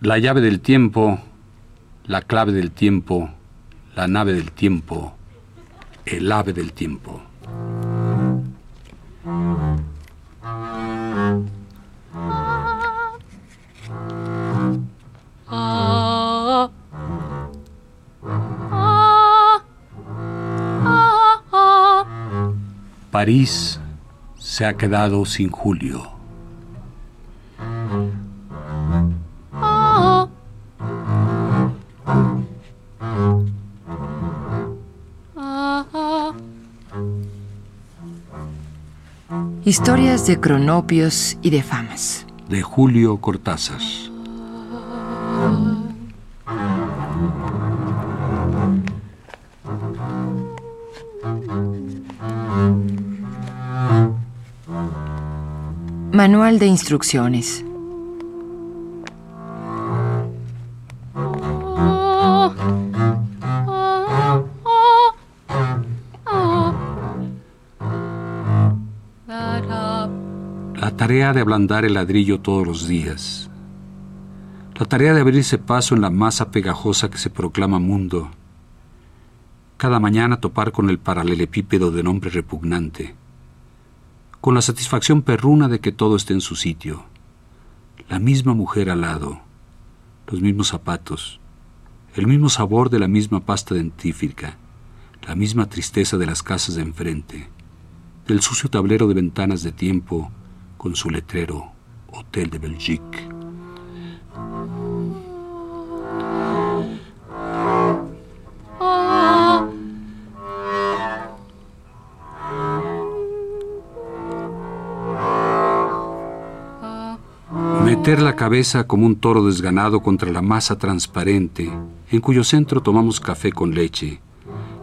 La llave del tiempo, la clave del tiempo, la nave del tiempo, el ave del tiempo. París se ha quedado sin Julio. Historias de cronopios y de famas. De Julio Cortázar. Manual de instrucciones. Tarea de ablandar el ladrillo todos los días. La tarea de abrirse paso en la masa pegajosa que se proclama mundo. Cada mañana topar con el paralelepípedo de nombre repugnante con la satisfacción perruna de que todo esté en su sitio. La misma mujer al lado, los mismos zapatos, el mismo sabor de la misma pasta dentífrica, la misma tristeza de las casas de enfrente, del sucio tablero de ventanas de tiempo con su letrero Hotel de Belgique. Meter la cabeza como un toro desganado contra la masa transparente, en cuyo centro tomamos café con leche,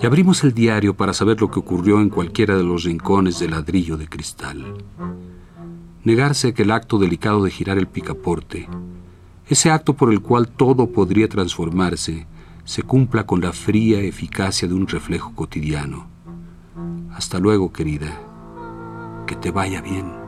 y abrimos el diario para saber lo que ocurrió en cualquiera de los rincones de ladrillo de cristal. Negarse a que el acto delicado de girar el picaporte, ese acto por el cual todo podría transformarse, se cumpla con la fría eficacia de un reflejo cotidiano. Hasta luego, querida. Que te vaya bien.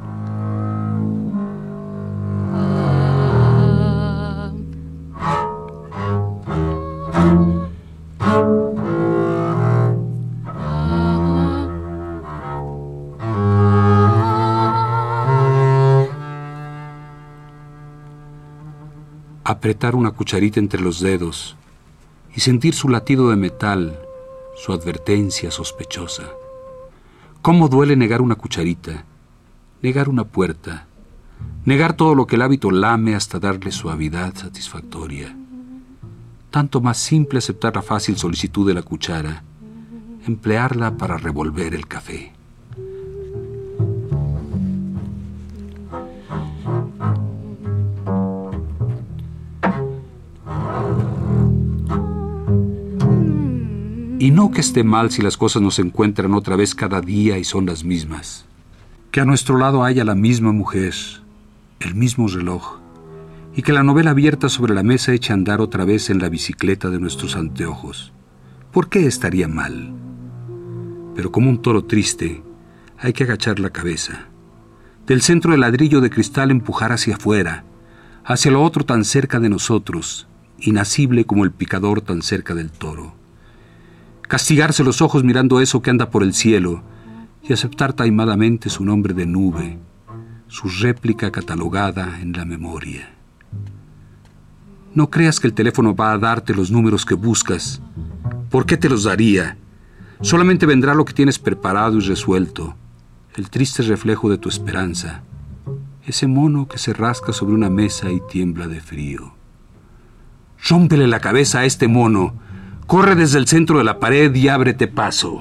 Apretar una cucharita entre los dedos y sentir su latido de metal, su advertencia sospechosa. ¿Cómo duele negar una cucharita, negar una puerta, negar todo lo que el hábito lame hasta darle suavidad satisfactoria? Tanto más simple aceptar la fácil solicitud de la cuchara, emplearla para revolver el café. Y no que esté mal si las cosas nos encuentran otra vez cada día y son las mismas. Que a nuestro lado haya la misma mujer, el mismo reloj, y que la novela abierta sobre la mesa eche a andar otra vez en la bicicleta de nuestros anteojos. ¿Por qué estaría mal? Pero como un toro triste, hay que agachar la cabeza. Del centro del ladrillo de cristal empujar hacia afuera, hacia lo otro tan cerca de nosotros, inacible como el picador tan cerca del toro castigarse los ojos mirando eso que anda por el cielo y aceptar taimadamente su nombre de nube, su réplica catalogada en la memoria. No creas que el teléfono va a darte los números que buscas. ¿Por qué te los daría? Solamente vendrá lo que tienes preparado y resuelto, el triste reflejo de tu esperanza, ese mono que se rasca sobre una mesa y tiembla de frío. Rómpele la cabeza a este mono, Corre desde el centro de la pared y ábrete paso.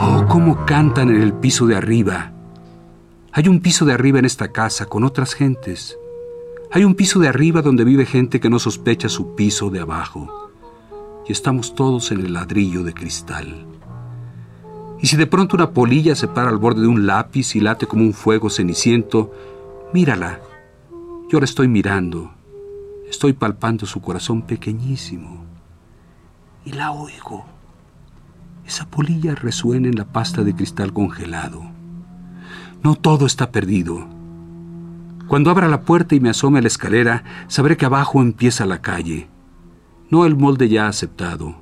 Oh, cómo cantan en el piso de arriba. Hay un piso de arriba en esta casa con otras gentes. Hay un piso de arriba donde vive gente que no sospecha su piso de abajo. Y estamos todos en el ladrillo de cristal. Y si de pronto una polilla se para al borde de un lápiz y late como un fuego ceniciento, mírala. Yo la estoy mirando. Estoy palpando su corazón pequeñísimo. Y la oigo. esa polilla resuena en la pasta de cristal congelado. No todo está perdido. Cuando abra la puerta y me asome a la escalera, sabré que abajo empieza la calle. No el molde ya aceptado,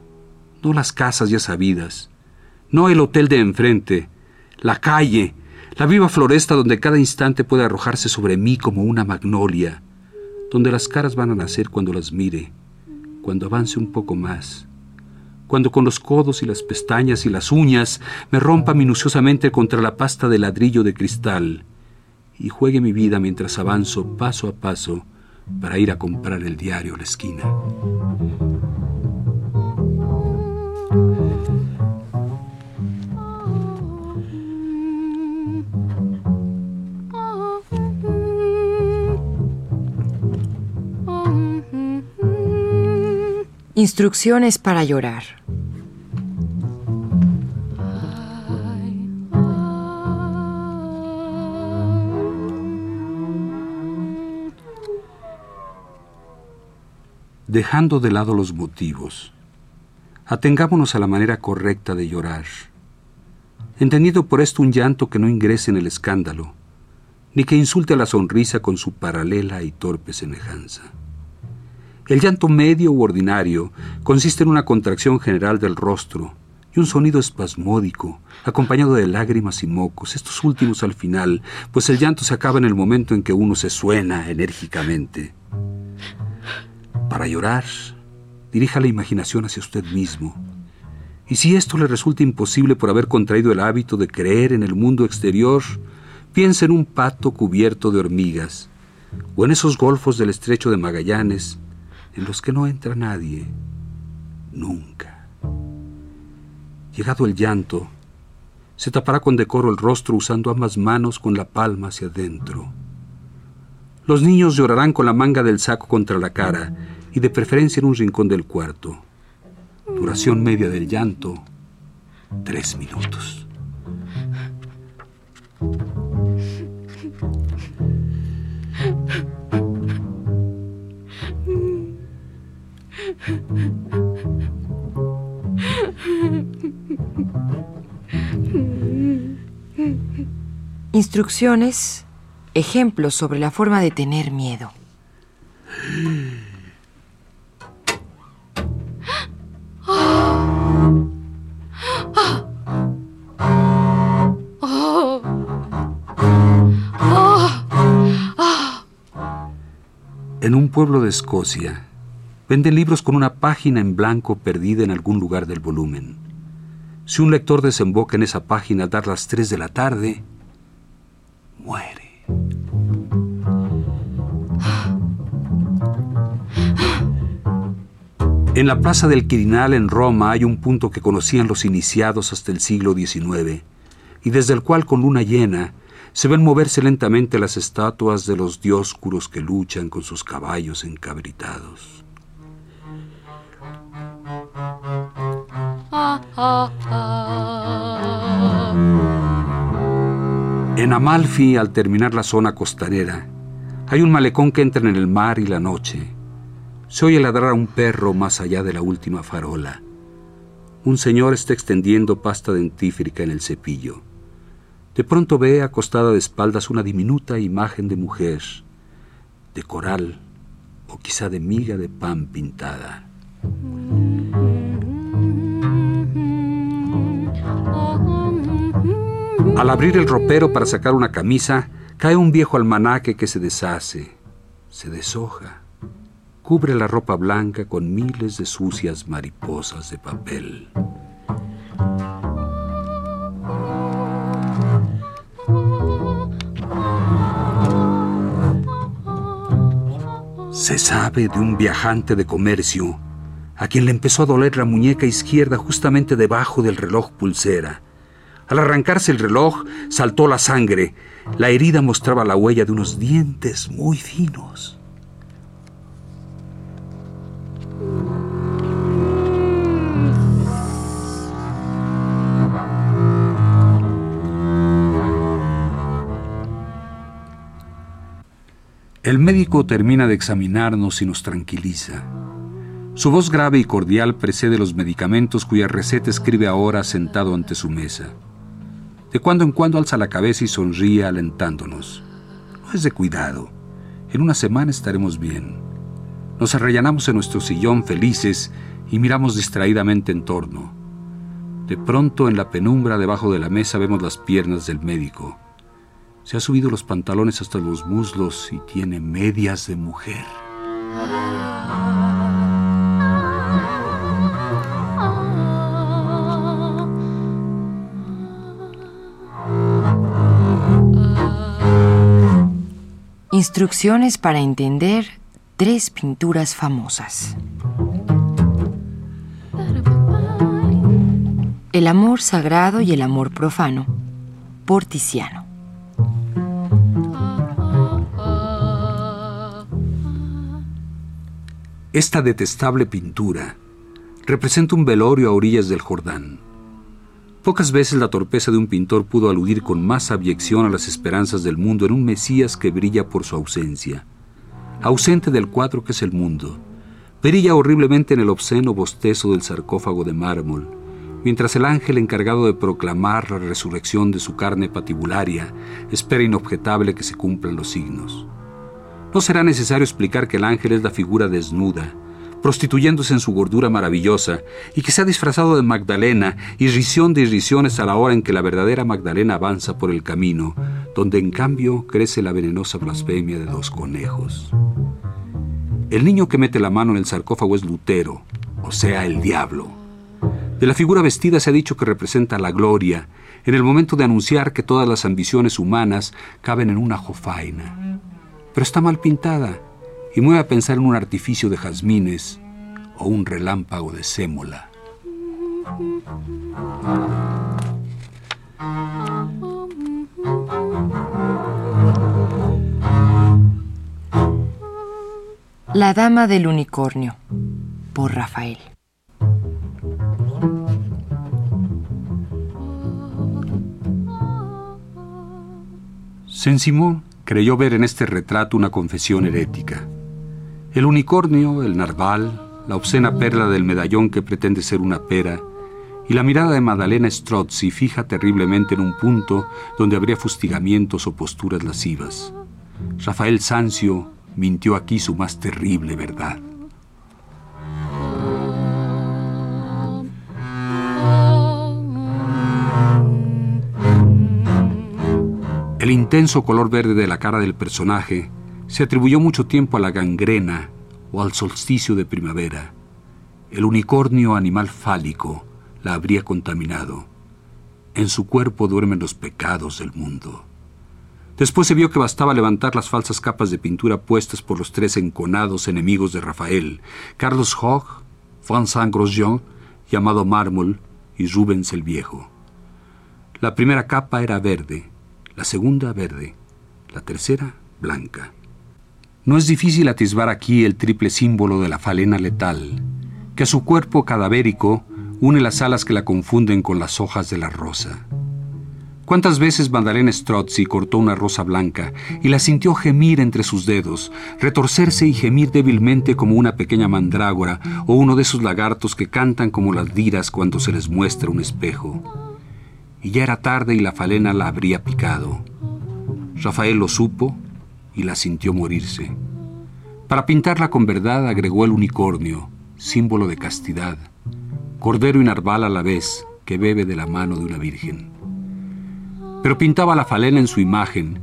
no las casas ya sabidas, no el hotel de enfrente, la calle, la viva floresta donde cada instante puede arrojarse sobre mí como una magnolia, donde las caras van a nacer cuando las mire, cuando avance un poco más, cuando con los codos y las pestañas y las uñas me rompa minuciosamente contra la pasta de ladrillo de cristal y juegue mi vida mientras avanzo paso a paso para ir a comprar el diario a la esquina. Instrucciones para llorar. Dejando de lado los motivos, atengámonos a la manera correcta de llorar, entendiendo por esto un llanto que no ingrese en el escándalo, ni que insulte a la sonrisa con su paralela y torpe semejanza. El llanto medio u ordinario consiste en una contracción general del rostro y un sonido espasmódico, acompañado de lágrimas y mocos, estos últimos al final, pues el llanto se acaba en el momento en que uno se suena enérgicamente. Para llorar, dirija la imaginación hacia usted mismo. Y si esto le resulta imposible por haber contraído el hábito de creer en el mundo exterior, piense en un pato cubierto de hormigas, o en esos golfos del estrecho de Magallanes, en los que no entra nadie, nunca. Llegado el llanto, se tapará con decoro el rostro usando ambas manos con la palma hacia adentro. Los niños llorarán con la manga del saco contra la cara y de preferencia en un rincón del cuarto. Duración media del llanto, tres minutos. Instrucciones, ejemplos sobre la forma de tener miedo. En un pueblo de Escocia, venden libros con una página en blanco perdida en algún lugar del volumen. Si un lector desemboca en esa página a dar las 3 de la tarde, muere. En la plaza del Quirinal en Roma hay un punto que conocían los iniciados hasta el siglo XIX, y desde el cual con luna llena se ven moverse lentamente las estatuas de los dioscuros que luchan con sus caballos encabritados. En Amalfi, al terminar la zona costanera, hay un malecón que entra en el mar y la noche. Se oye ladrar a un perro más allá de la última farola. Un señor está extendiendo pasta dentífrica en el cepillo. De pronto ve acostada de espaldas una diminuta imagen de mujer, de coral o quizá de miga de pan pintada. Al abrir el ropero para sacar una camisa, cae un viejo almanaque que se deshace, se deshoja, cubre la ropa blanca con miles de sucias mariposas de papel. Se sabe de un viajante de comercio a quien le empezó a doler la muñeca izquierda justamente debajo del reloj pulsera al arrancarse el reloj, saltó la sangre. La herida mostraba la huella de unos dientes muy finos. El médico termina de examinarnos y nos tranquiliza. Su voz grave y cordial precede los medicamentos cuya receta escribe ahora sentado ante su mesa. De cuando en cuando alza la cabeza y sonríe alentándonos. No es de cuidado. En una semana estaremos bien. Nos arrellanamos en nuestro sillón felices y miramos distraídamente en torno. De pronto en la penumbra debajo de la mesa vemos las piernas del médico. Se ha subido los pantalones hasta los muslos y tiene medias de mujer. Instrucciones para entender tres pinturas famosas. El amor sagrado y el amor profano, por Tiziano. Esta detestable pintura representa un velorio a orillas del Jordán. Pocas veces la torpeza de un pintor pudo aludir con más abyección a las esperanzas del mundo en un Mesías que brilla por su ausencia. Ausente del cuadro que es el mundo, brilla horriblemente en el obsceno bostezo del sarcófago de mármol, mientras el ángel encargado de proclamar la resurrección de su carne patibularia espera inobjetable que se cumplan los signos. No será necesario explicar que el ángel es la figura desnuda, prostituyéndose en su gordura maravillosa, y que se ha disfrazado de Magdalena, irrisión de irrisiones a la hora en que la verdadera Magdalena avanza por el camino, donde en cambio crece la venenosa blasfemia de dos conejos. El niño que mete la mano en el sarcófago es Lutero, o sea, el diablo. De la figura vestida se ha dicho que representa la gloria, en el momento de anunciar que todas las ambiciones humanas caben en una jofaina. Pero está mal pintada y mueve a pensar en un artificio de jazmines o un relámpago de sémola. La Dama del Unicornio, por Rafael. Saint-Simon creyó ver en este retrato una confesión herética. El unicornio, el narval, la obscena perla del medallón que pretende ser una pera, y la mirada de Madalena Strozzi fija terriblemente en un punto donde habría fustigamientos o posturas lascivas. Rafael Sanzio mintió aquí su más terrible verdad. El intenso color verde de la cara del personaje se atribuyó mucho tiempo a la gangrena o al solsticio de primavera. El unicornio animal fálico la habría contaminado. En su cuerpo duermen los pecados del mundo. Después se vio que bastaba levantar las falsas capas de pintura puestas por los tres enconados enemigos de Rafael, Carlos Hoch, Vincent Grosjean, llamado Mármol, y Rubens el Viejo. La primera capa era verde, la segunda verde, la tercera blanca. No es difícil atisbar aquí el triple símbolo de la falena letal, que a su cuerpo cadavérico une las alas que la confunden con las hojas de la rosa. ¿Cuántas veces Magdalena Strozzi cortó una rosa blanca y la sintió gemir entre sus dedos, retorcerse y gemir débilmente como una pequeña mandrágora o uno de esos lagartos que cantan como las liras cuando se les muestra un espejo? Y ya era tarde y la falena la habría picado. Rafael lo supo y la sintió morirse. Para pintarla con verdad agregó el unicornio, símbolo de castidad, cordero y narval a la vez, que bebe de la mano de una virgen. Pero pintaba la falena en su imagen,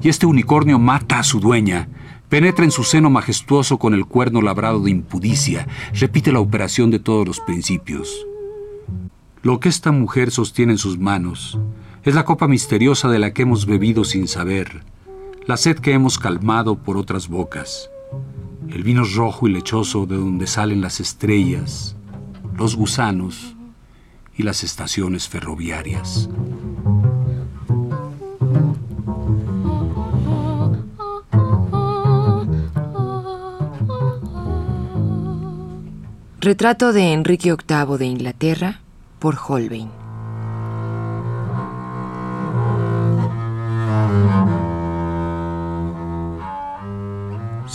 y este unicornio mata a su dueña, penetra en su seno majestuoso con el cuerno labrado de impudicia, repite la operación de todos los principios. Lo que esta mujer sostiene en sus manos es la copa misteriosa de la que hemos bebido sin saber, la sed que hemos calmado por otras bocas, el vino rojo y lechoso de donde salen las estrellas, los gusanos y las estaciones ferroviarias. Retrato de Enrique VIII de Inglaterra por Holbein.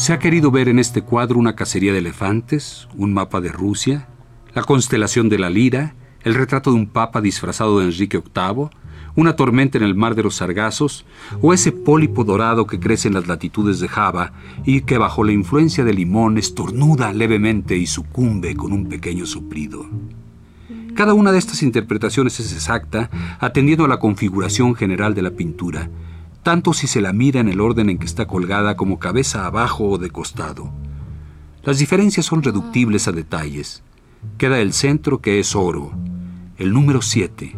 Se ha querido ver en este cuadro una cacería de elefantes, un mapa de Rusia, la constelación de la Lira, el retrato de un papa disfrazado de Enrique VIII, una tormenta en el mar de los Sargazos, o ese pólipo dorado que crece en las latitudes de Java y que bajo la influencia del limón estornuda levemente y sucumbe con un pequeño suplido. Cada una de estas interpretaciones es exacta, atendiendo a la configuración general de la pintura, tanto si se la mira en el orden en que está colgada como cabeza abajo o de costado. Las diferencias son reductibles a detalles. Queda el centro que es oro, el número 7,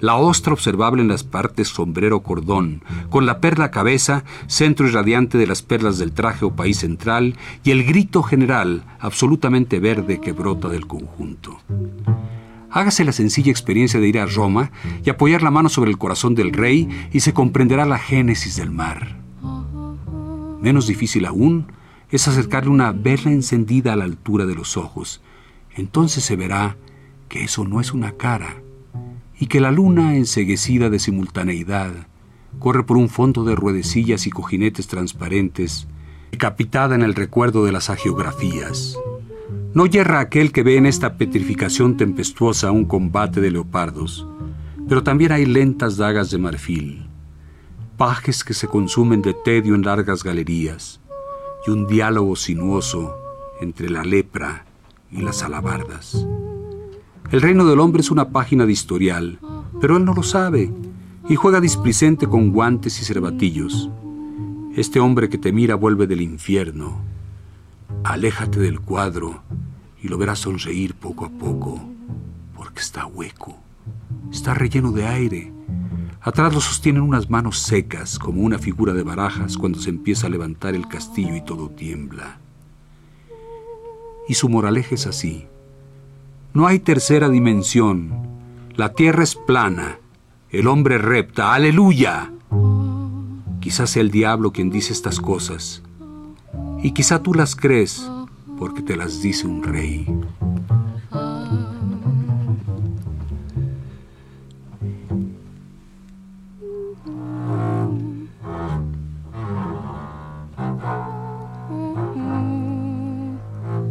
la ostra observable en las partes sombrero cordón, con la perla cabeza, centro irradiante de las perlas del traje o país central, y el grito general, absolutamente verde, que brota del conjunto. Hágase la sencilla experiencia de ir a Roma y apoyar la mano sobre el corazón del rey y se comprenderá la génesis del mar. Menos difícil aún es acercarle una vela encendida a la altura de los ojos. Entonces se verá que eso no es una cara y que la luna enseguecida de simultaneidad corre por un fondo de ruedecillas y cojinetes transparentes, decapitada en el recuerdo de las agiografías. No yerra aquel que ve en esta petrificación tempestuosa un combate de leopardos, pero también hay lentas dagas de marfil, pajes que se consumen de tedio en largas galerías, y un diálogo sinuoso entre la lepra y las alabardas. El reino del hombre es una página de historial, pero él no lo sabe y juega displicente con guantes y cervatillos. Este hombre que te mira vuelve del infierno. Aléjate del cuadro y lo verás sonreír poco a poco, porque está hueco, está relleno de aire. Atrás lo sostienen unas manos secas, como una figura de barajas cuando se empieza a levantar el castillo y todo tiembla. Y su moraleja es así. No hay tercera dimensión. La tierra es plana. El hombre repta. Aleluya. Quizás sea el diablo quien dice estas cosas. Y quizá tú las crees porque te las dice un rey.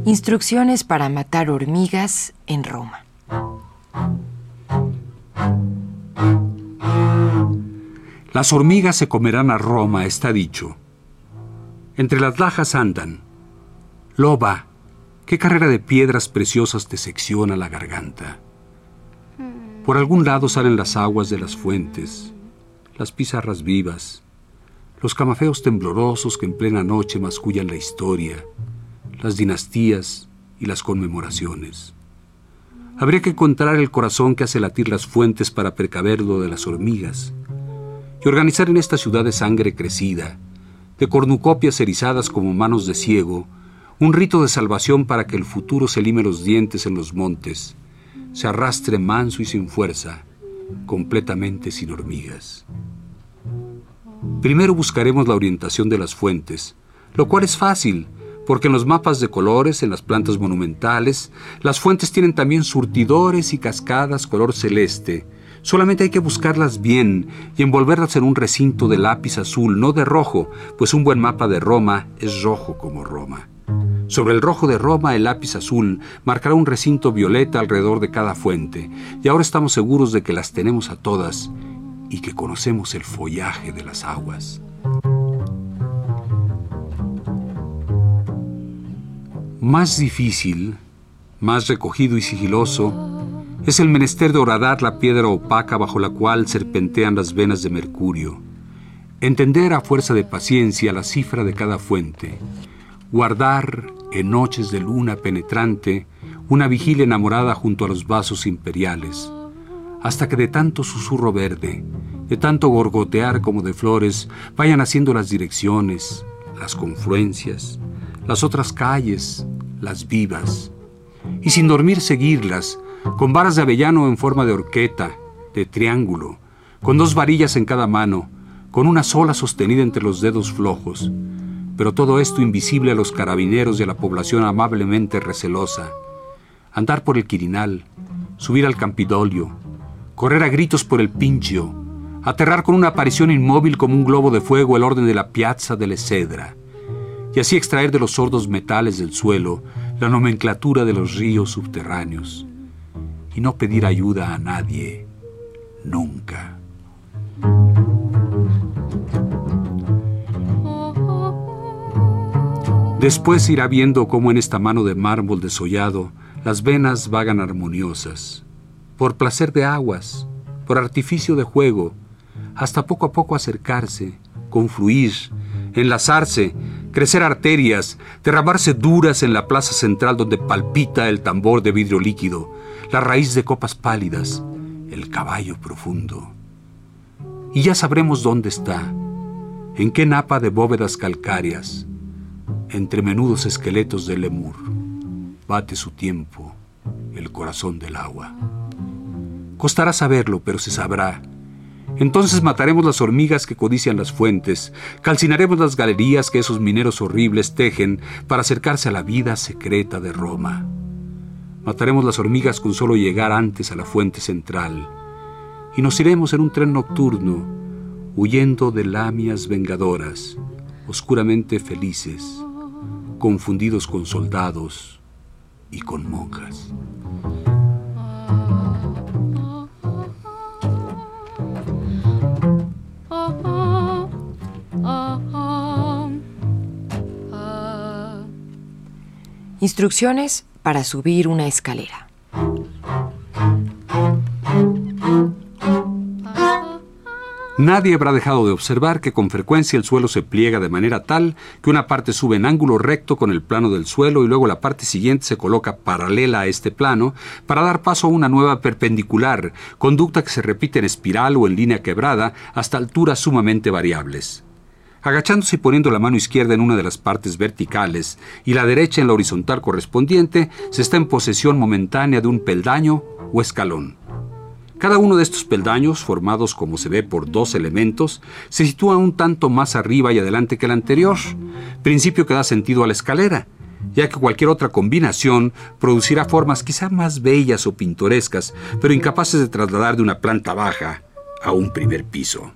Instrucciones para matar hormigas en Roma. Las hormigas se comerán a Roma, está dicho. Entre las lajas andan, Loba, qué carrera de piedras preciosas te secciona la garganta. Por algún lado salen las aguas de las fuentes, las pizarras vivas, los camafeos temblorosos que en plena noche mascullan la historia, las dinastías y las conmemoraciones. Habría que encontrar el corazón que hace latir las fuentes para precaverlo de las hormigas y organizar en esta ciudad de sangre crecida, de cornucopias erizadas como manos de ciego, un rito de salvación para que el futuro se lime los dientes en los montes, se arrastre manso y sin fuerza, completamente sin hormigas. Primero buscaremos la orientación de las fuentes, lo cual es fácil, porque en los mapas de colores, en las plantas monumentales, las fuentes tienen también surtidores y cascadas color celeste. Solamente hay que buscarlas bien y envolverlas en un recinto de lápiz azul, no de rojo, pues un buen mapa de Roma es rojo como Roma. Sobre el rojo de Roma, el lápiz azul marcará un recinto violeta alrededor de cada fuente, y ahora estamos seguros de que las tenemos a todas y que conocemos el follaje de las aguas. Más difícil, más recogido y sigiloso, es el menester de horadar la piedra opaca bajo la cual serpentean las venas de mercurio, entender a fuerza de paciencia la cifra de cada fuente, guardar en noches de luna penetrante una vigilia enamorada junto a los vasos imperiales, hasta que de tanto susurro verde, de tanto gorgotear como de flores, vayan haciendo las direcciones, las confluencias, las otras calles, las vivas, y sin dormir seguirlas, con varas de avellano en forma de horqueta, de triángulo, con dos varillas en cada mano, con una sola sostenida entre los dedos flojos, pero todo esto invisible a los carabineros y a la población amablemente recelosa. Andar por el Quirinal, subir al Campidolio, correr a gritos por el Pinchio, aterrar con una aparición inmóvil como un globo de fuego el orden de la Piazza delle Cedra, y así extraer de los sordos metales del suelo la nomenclatura de los ríos subterráneos y no pedir ayuda a nadie, nunca. Después irá viendo cómo en esta mano de mármol desollado las venas vagan armoniosas, por placer de aguas, por artificio de juego, hasta poco a poco acercarse, confluir, enlazarse, crecer arterias, derramarse duras en la plaza central donde palpita el tambor de vidrio líquido, la raíz de copas pálidas, el caballo profundo. Y ya sabremos dónde está, en qué napa de bóvedas calcáreas, entre menudos esqueletos de lemur, bate su tiempo el corazón del agua. Costará saberlo, pero se sabrá. Entonces mataremos las hormigas que codician las fuentes, calcinaremos las galerías que esos mineros horribles tejen para acercarse a la vida secreta de Roma. Mataremos las hormigas con solo llegar antes a la fuente central, y nos iremos en un tren nocturno, huyendo de lamias vengadoras, oscuramente felices confundidos con soldados y con monjas. Instrucciones para subir una escalera. Nadie habrá dejado de observar que con frecuencia el suelo se pliega de manera tal que una parte sube en ángulo recto con el plano del suelo y luego la parte siguiente se coloca paralela a este plano para dar paso a una nueva perpendicular, conducta que se repite en espiral o en línea quebrada hasta alturas sumamente variables. Agachándose y poniendo la mano izquierda en una de las partes verticales y la derecha en la horizontal correspondiente, se está en posesión momentánea de un peldaño o escalón. Cada uno de estos peldaños, formados como se ve por dos elementos, se sitúa un tanto más arriba y adelante que el anterior, principio que da sentido a la escalera, ya que cualquier otra combinación producirá formas quizá más bellas o pintorescas, pero incapaces de trasladar de una planta baja a un primer piso.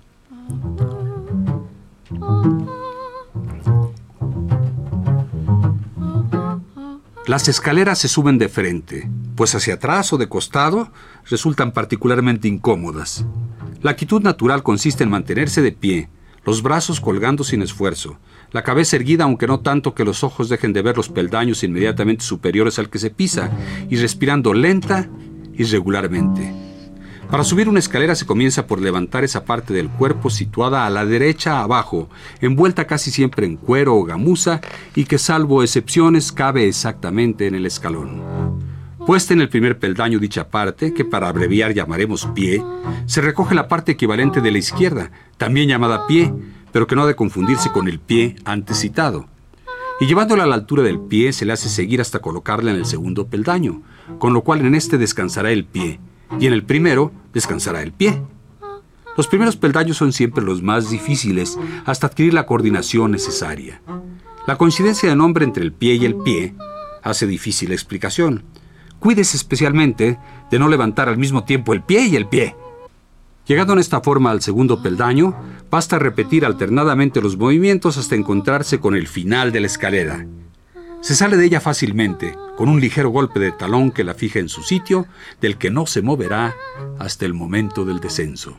Las escaleras se suben de frente, pues hacia atrás o de costado resultan particularmente incómodas. La actitud natural consiste en mantenerse de pie, los brazos colgando sin esfuerzo, la cabeza erguida aunque no tanto que los ojos dejen de ver los peldaños inmediatamente superiores al que se pisa, y respirando lenta y regularmente. Para subir una escalera se comienza por levantar esa parte del cuerpo situada a la derecha abajo, envuelta casi siempre en cuero o gamuza y que salvo excepciones cabe exactamente en el escalón. Puesta en el primer peldaño dicha parte, que para abreviar llamaremos pie, se recoge la parte equivalente de la izquierda, también llamada pie, pero que no ha de confundirse con el pie antes citado. Y llevándola a la altura del pie se le hace seguir hasta colocarla en el segundo peldaño, con lo cual en este descansará el pie, y en el primero descansará el pie. Los primeros peldaños son siempre los más difíciles hasta adquirir la coordinación necesaria. La coincidencia de nombre entre el pie y el pie hace difícil la explicación. Cuídese especialmente de no levantar al mismo tiempo el pie y el pie. Llegando en esta forma al segundo peldaño, basta repetir alternadamente los movimientos hasta encontrarse con el final de la escalera. Se sale de ella fácilmente, con un ligero golpe de talón que la fija en su sitio, del que no se moverá hasta el momento del descenso.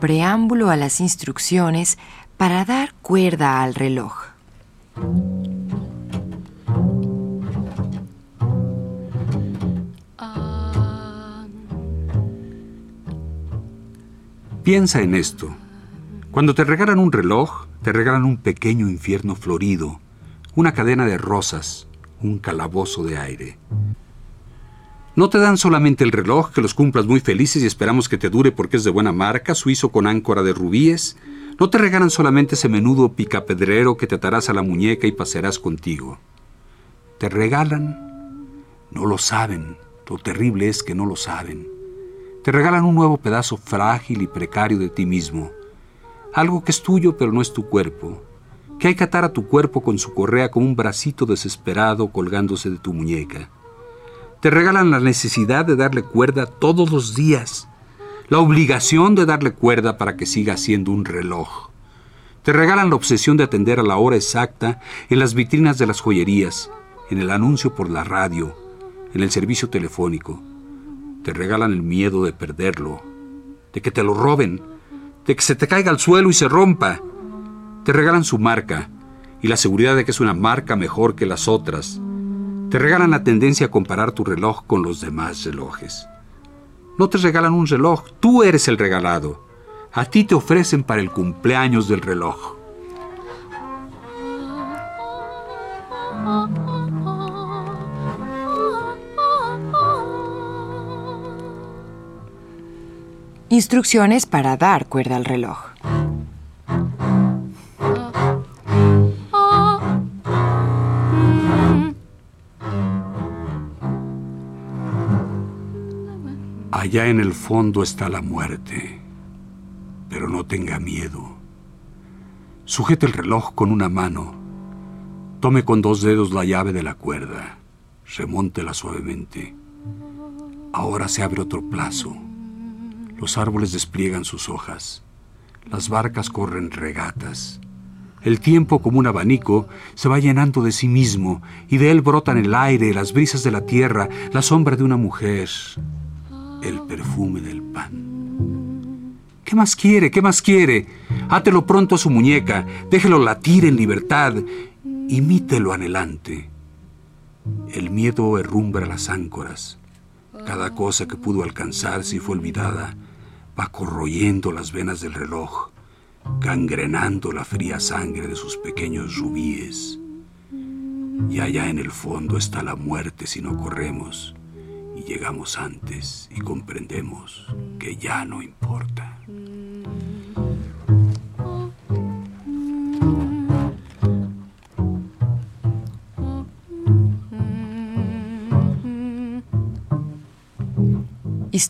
Preámbulo a las instrucciones para dar cuerda al reloj. Piensa en esto. Cuando te regalan un reloj, te regalan un pequeño infierno florido, una cadena de rosas, un calabozo de aire. No te dan solamente el reloj, que los cumplas muy felices y esperamos que te dure porque es de buena marca, suizo con áncora de rubíes. No te regalan solamente ese menudo picapedrero que te atarás a la muñeca y pasearás contigo. Te regalan, no lo saben, lo terrible es que no lo saben te regalan un nuevo pedazo frágil y precario de ti mismo, algo que es tuyo pero no es tu cuerpo, que hay que atar a tu cuerpo con su correa como un bracito desesperado colgándose de tu muñeca. Te regalan la necesidad de darle cuerda todos los días, la obligación de darle cuerda para que siga siendo un reloj. Te regalan la obsesión de atender a la hora exacta en las vitrinas de las joyerías, en el anuncio por la radio, en el servicio telefónico. Te regalan el miedo de perderlo, de que te lo roben, de que se te caiga al suelo y se rompa. Te regalan su marca y la seguridad de que es una marca mejor que las otras. Te regalan la tendencia a comparar tu reloj con los demás relojes. No te regalan un reloj, tú eres el regalado. A ti te ofrecen para el cumpleaños del reloj. Instrucciones para dar cuerda al reloj. Allá en el fondo está la muerte, pero no tenga miedo. Sujete el reloj con una mano. Tome con dos dedos la llave de la cuerda. Remóntela suavemente. Ahora se abre otro plazo. Los árboles despliegan sus hojas. Las barcas corren regatas. El tiempo, como un abanico, se va llenando de sí mismo y de él brotan el aire, las brisas de la tierra, la sombra de una mujer, el perfume del pan. ¿Qué más quiere? ¿Qué más quiere? Átelo pronto a su muñeca, déjelo latir en libertad, imítelo anhelante. El miedo herrumbra las áncoras. Cada cosa que pudo alcanzarse y fue olvidada va corroyendo las venas del reloj, gangrenando la fría sangre de sus pequeños rubíes. Y allá en el fondo está la muerte si no corremos y llegamos antes y comprendemos que ya no importa.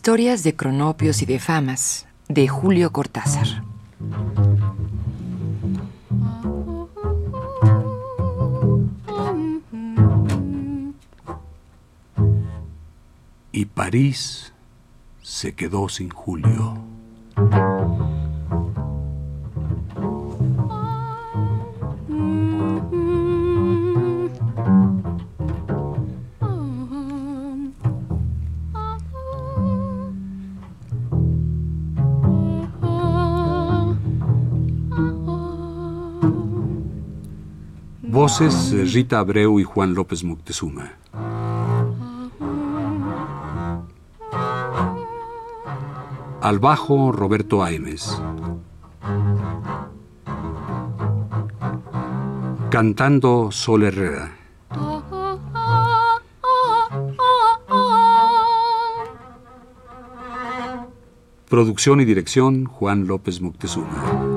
Historias de cronopios y de famas, de Julio Cortázar. Y París se quedó sin Julio. Voces Rita Abreu y Juan López Moctezuma. Al bajo Roberto Aimes. Cantando Sol Herrera. Producción y dirección Juan López Moctezuma.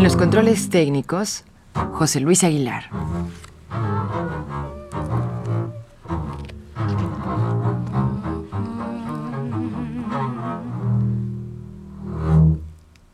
En los controles técnicos, José Luis Aguilar.